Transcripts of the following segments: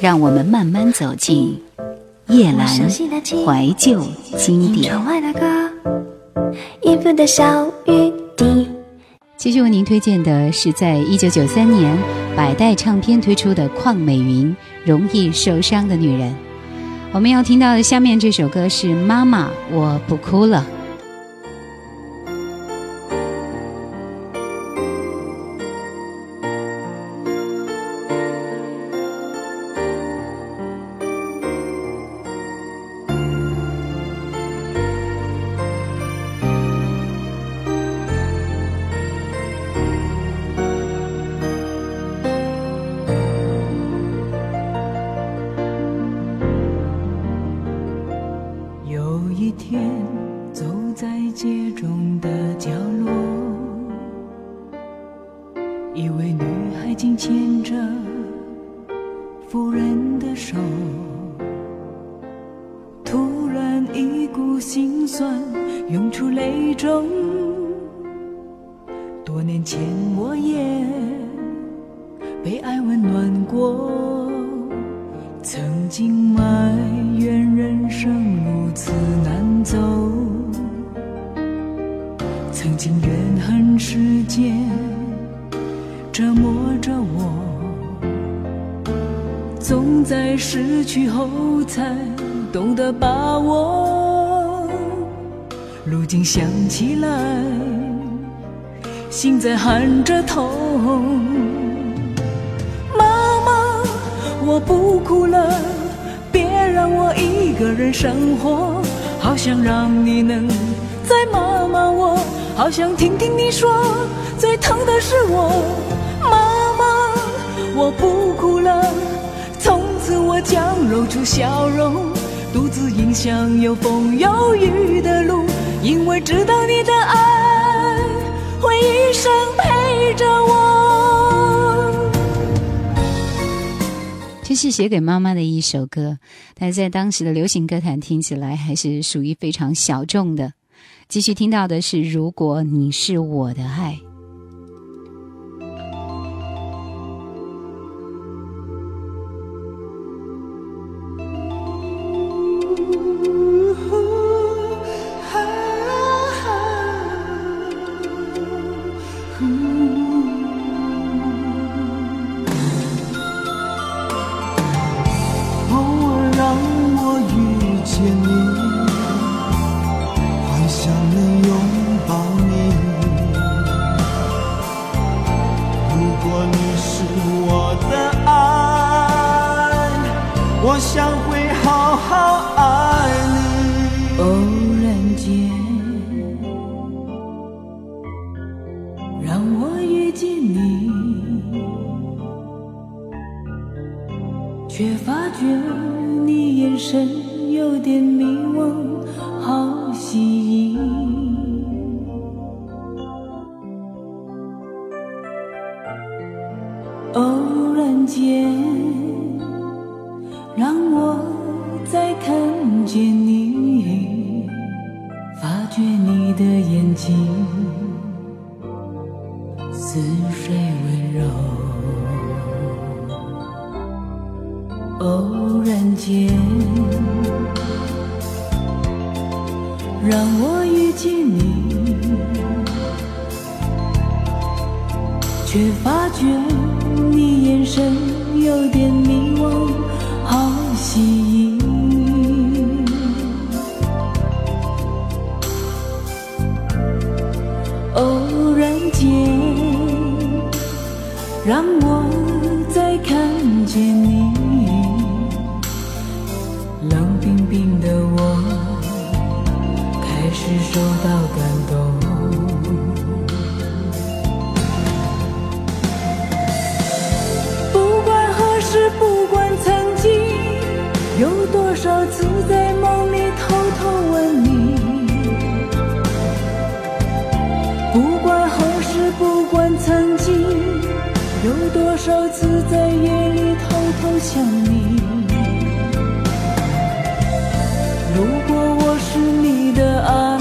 让我们慢慢走进叶阑怀旧经典。继续为您推荐的是在一九九三年百代唱片推出的邝美云《容易受伤的女人》。我们要听到的下面这首歌是《妈妈，我不哭了》。世界中的角落，一位女孩紧牵着夫人的手，突然一股心酸涌出泪中。多年前我也被爱温暖过，曾经吗？失去后才懂得把握，如今想起来，心在喊着痛。妈妈，我不哭了，别让我一个人生活。好想让你能再骂骂我，好想听听你说，最疼的是我。妈妈，我不哭了，将露出笑容，独自迎向有风有雨的路。因为知道你的爱会一生陪着我。这是写给妈妈的一首歌，但在当时的流行歌坛听起来还是属于非常小众的。继续听到的是《如果你是我的爱》。Mm-hmm. 让我再看见你发觉你的眼睛。多少次在夜里偷偷想你。如果我是你的爱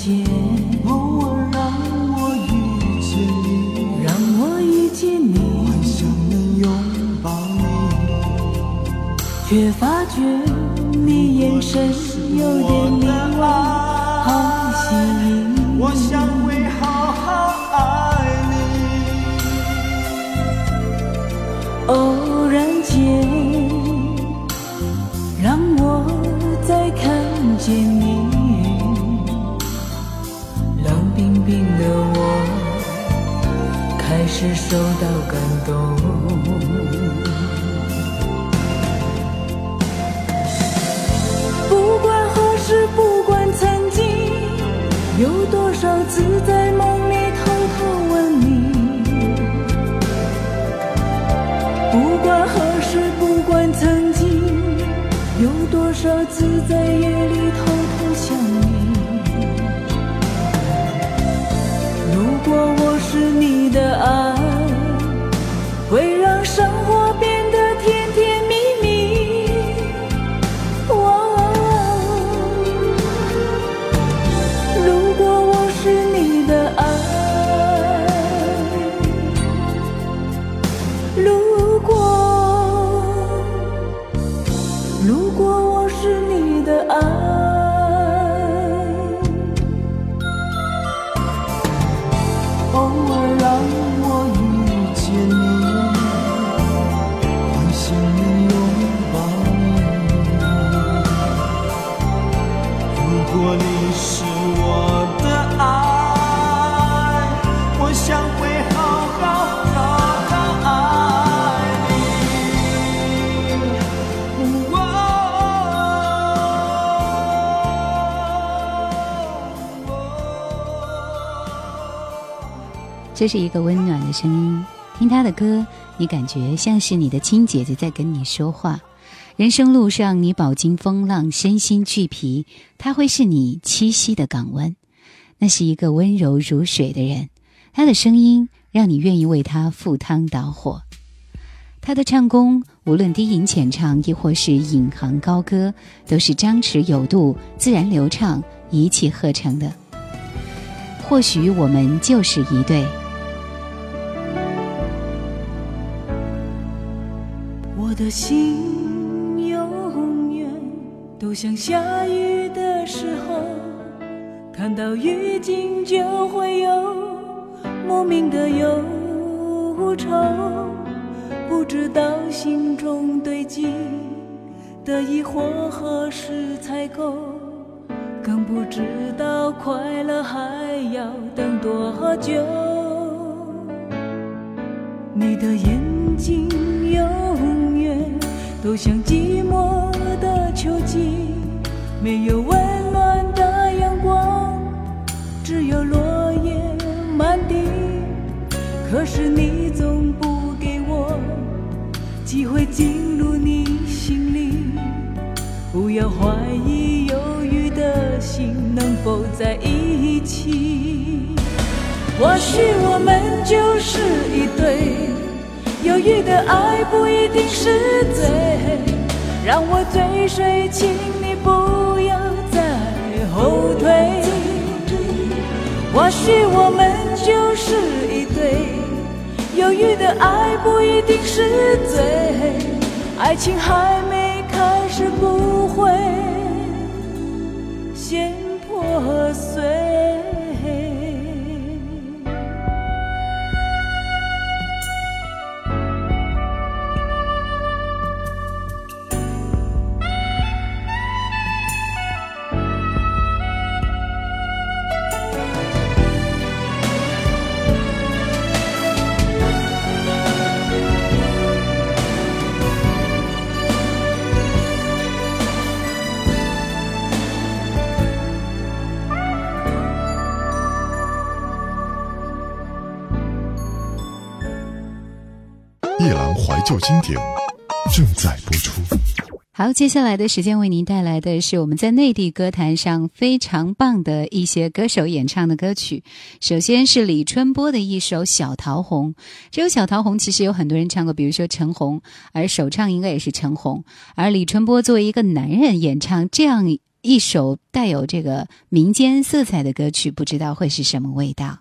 然间，偶尔让我遇见你，让我遇见你，幻想能拥抱你，却发觉你眼神有点迷。受到感动。不管何时，不管曾经，有多少次在梦里偷偷问你。不管何时，不管曾经，有多少次在夜里偷偷想你。如果我是你的爱，这是一个温暖的声音，听他的歌，你感觉像是你的亲姐姐在跟你说话。人生路上，你饱经风浪，身心俱疲，他会是你栖息的港湾。那是一个温柔如水的人，他的声音让你愿意为他赴汤蹈火。他的唱功，无论低吟浅唱，亦或是引吭高歌，都是张弛有度、自然流畅、一气呵成的。或许我们就是一对。的心永远都像下雨的时候，看到雨景就会有莫名的忧愁，不知道心中堆积的疑惑何时才够，更不知道快乐还要等多久。你的眼睛永月都像寂寞的秋季，没有温暖的阳光，只有落叶满地。可是你总不给我机会进入你心里，不要怀疑犹豫的心能否在一起。或许我们就是一对，犹豫的爱不一定是罪。让我追随，请你不要再后退。或许我们就是一对，犹豫的爱不一定是罪。爱情还没开始，不会旧经典正在播出。好，接下来的时间为您带来的是我们在内地歌坛上非常棒的一些歌手演唱的歌曲。首先是李春波的一首《小桃红》，这首《小桃红》其实有很多人唱过，比如说陈红，而首唱应该也是陈红。而李春波作为一个男人演唱这样一首带有这个民间色彩的歌曲，不知道会是什么味道。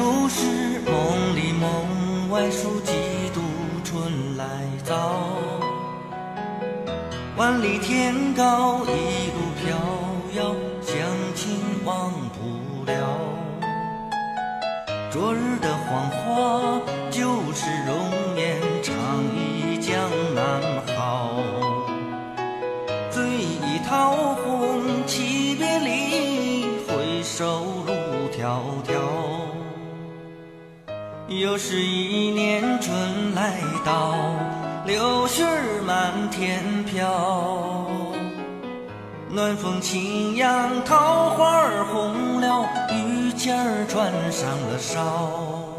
就是梦里梦外，数几度春来早。万里天高，一路飘摇，乡亲忘不了。昨日的黄花，就是容颜，长忆江南好。醉意桃红，泣别离，回首又是一年春来到，柳絮满天飘。暖风轻扬，桃花红了，雨尖儿穿上了梢。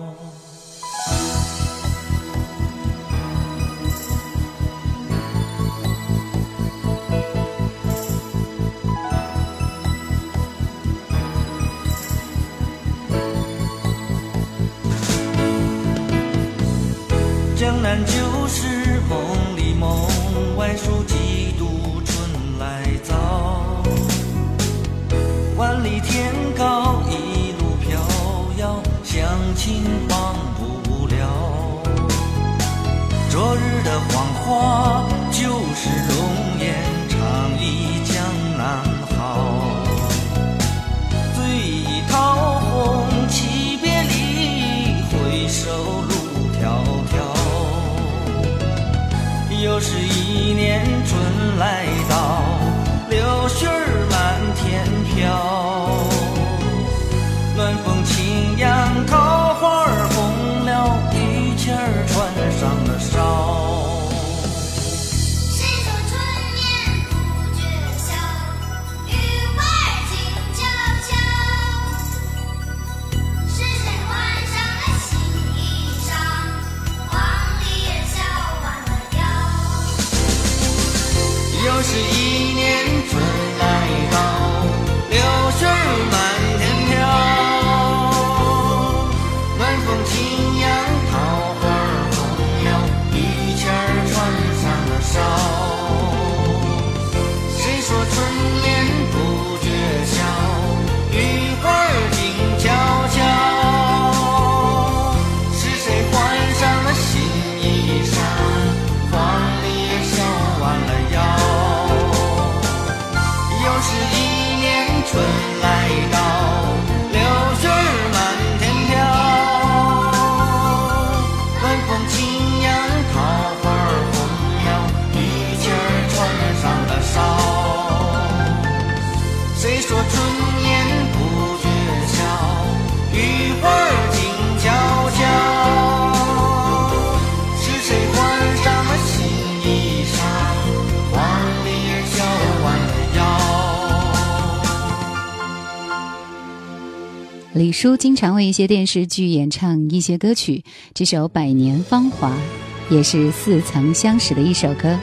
就是梦里梦外，数几度春来早。万里天高，一路飘摇，乡亲忘不了。昨日的黄花，就是又是一年春来到，又是一年春来到，李叔经常为一些电视剧演唱一些歌曲，这首《百年芳华》也是似曾相识的一首歌。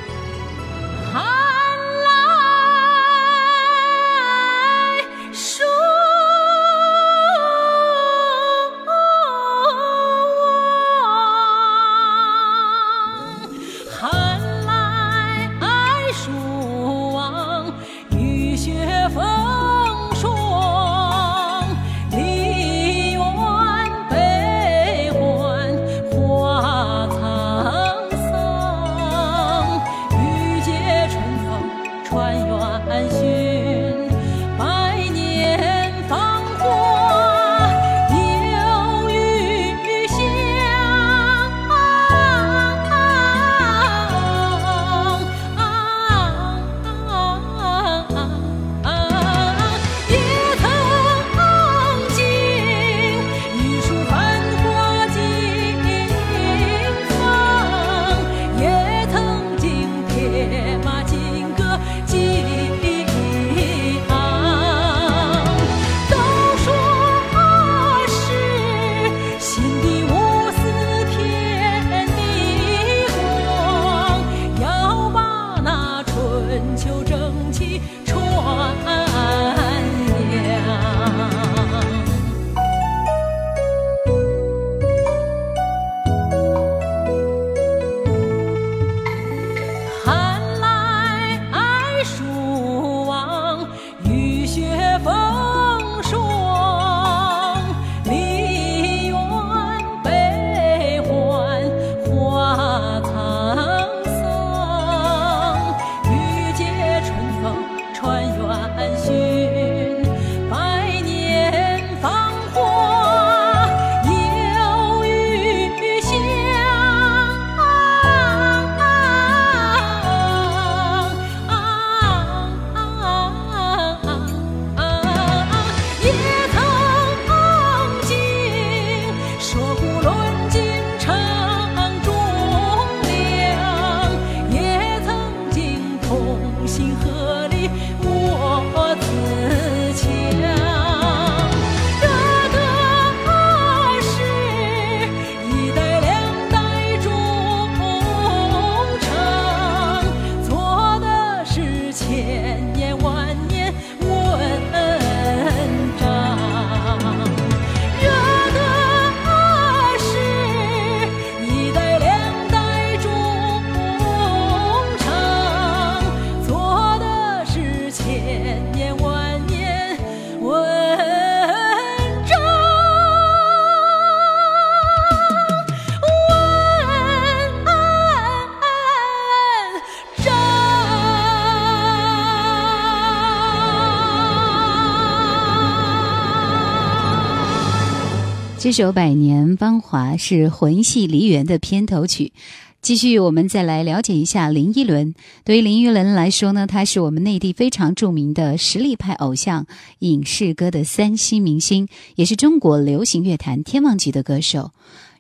这首《百年芳华》是魂系梨园的片头曲。继续，我们再来了解一下林依轮。对于林依轮来说呢，她是我们内地非常著名的实力派偶像、影视歌的三栖明星，也是中国流行乐坛天王级的歌手，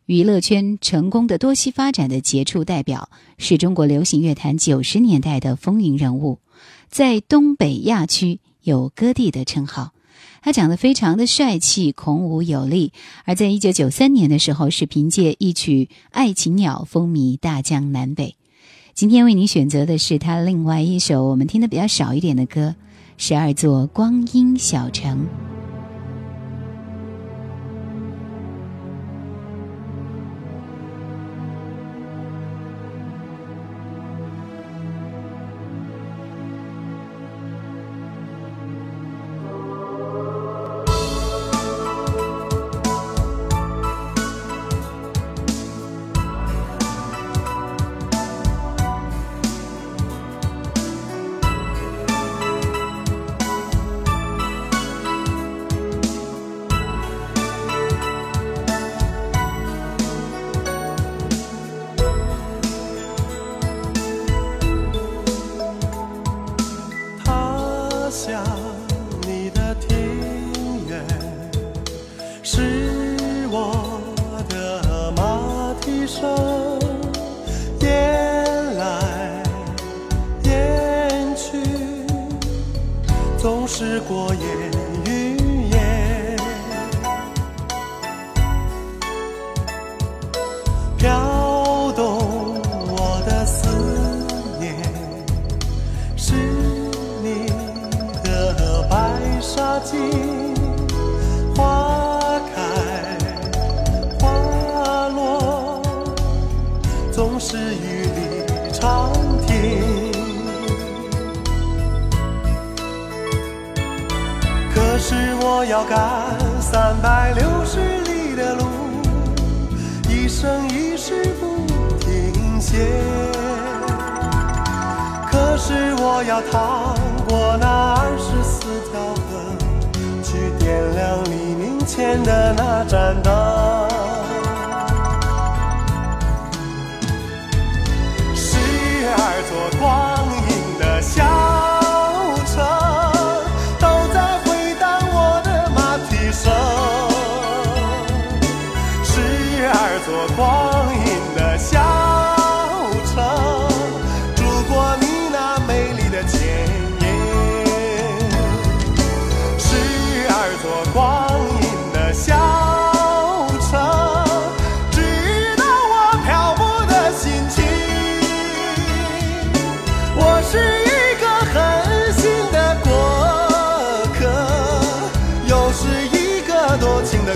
娱乐圈成功的多栖发展的杰出代表，是中国流行乐坛九十年代的风云人物，在东北亚区有“歌帝”的称号。他长得非常的帅气，孔武有力。而在一九九三年的时候，是凭借一曲《爱情鸟》风靡大江南北。今天为您选择的是他另外一首我们听的比较少一点的歌，《十二座光阴小城》。过眼要赶三百六十里的路，一生一世不停歇。可是我要趟过那二十四条河，去点亮黎明前的那盏灯。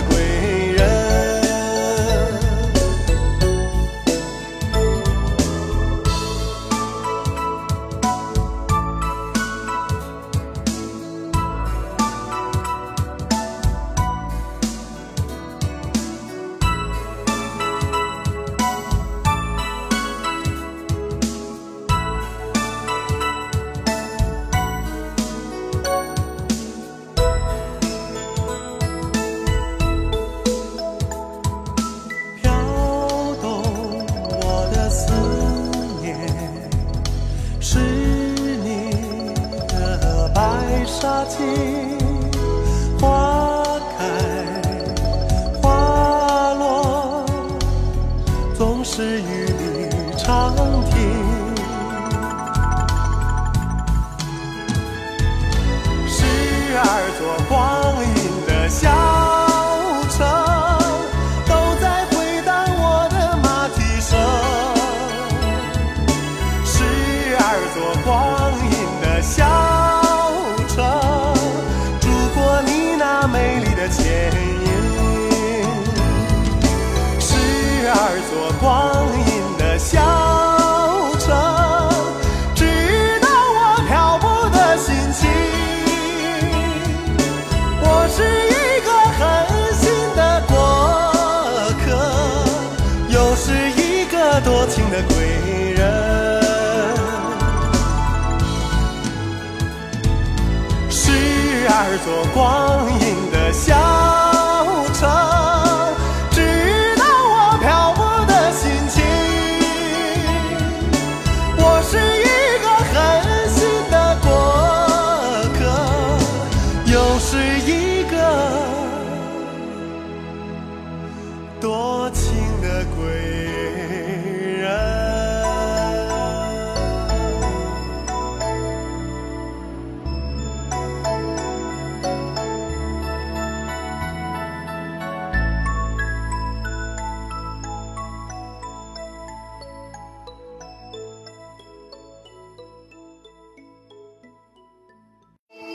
归。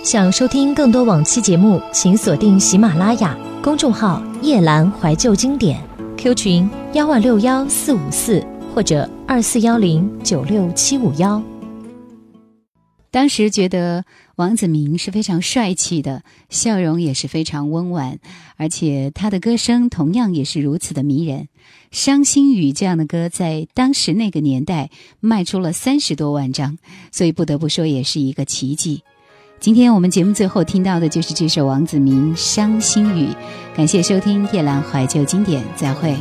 想收听更多往期节目，请锁定喜马拉雅公众号“夜阑怀旧经典 ”，Q 群幺二六幺四五四或者二四幺零九六七五幺。当时觉得王子明是非常帅气的，笑容也是非常温婉，而且他的歌声同样也是如此的迷人。《伤心雨》这样的歌在当时那个年代卖出了三十多万张，所以不得不说也是一个奇迹。今天我们节目最后听到的就是这首王子明《伤心雨》，感谢收听夜阑怀旧经典，再会。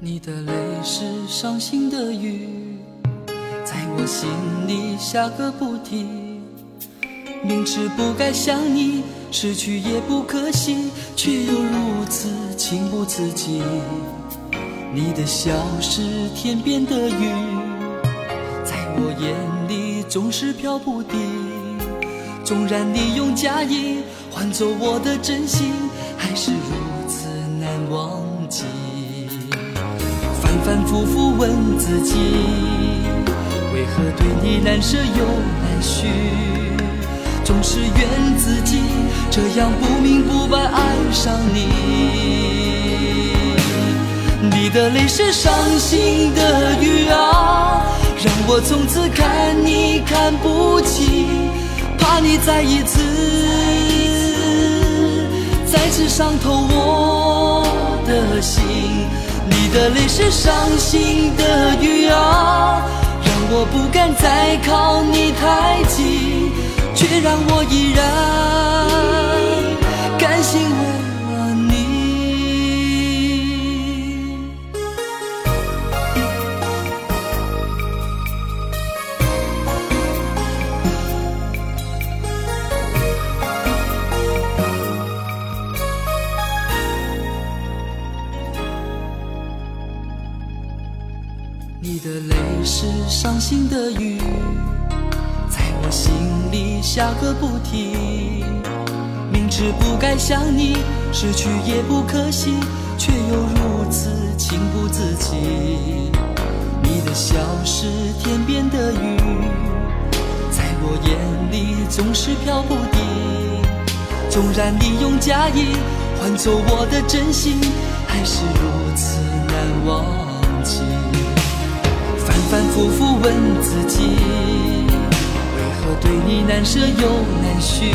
你的泪是伤心的雨，在我心里下个不停。明知不该想你，失去也不可惜，却又如此情不自禁。你的笑是天边的云，在我眼里总是飘不定。纵然你用假意换走我的真心，还是如此难忘记。反反复复问自己，为何对你难舍又难续？总是怨自己这样不明不白爱上你。你的泪是伤心的雨啊，让我从此看你看不起，怕你再一次再次伤透我的心。你的泪是伤心的雨啊，让我不敢再靠你太近，却让我依然想你，失去也不可惜，却又如此情不自禁。你的笑是天边的云，在我眼里总是飘不定。纵然你用假意换走我的真心，还是如此难忘记。反反复复问自己，为何对你难舍又难续？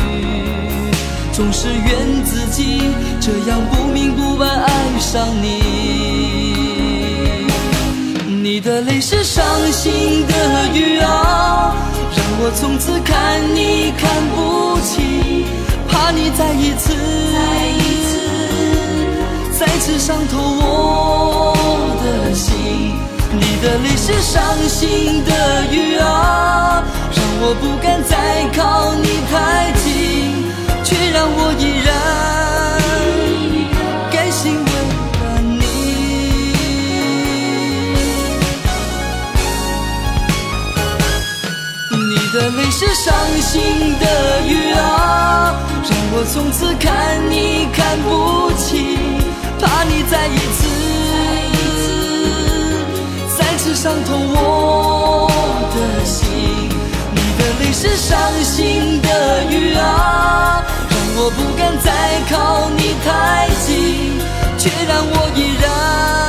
总是怨自己这样不明不白爱上你。你的泪是伤心的雨啊，让我从此看你看不起，怕你再一次再次伤透我的心。你的泪是伤心的雨啊，让我不敢再靠你太近，却让我依然甘心为了你。你的泪是伤心的雨啊，让我从此看你看不起，怕你再一次。再次伤透我的心，你的泪是伤心的雨啊，我不敢再靠你太近，却让我依然。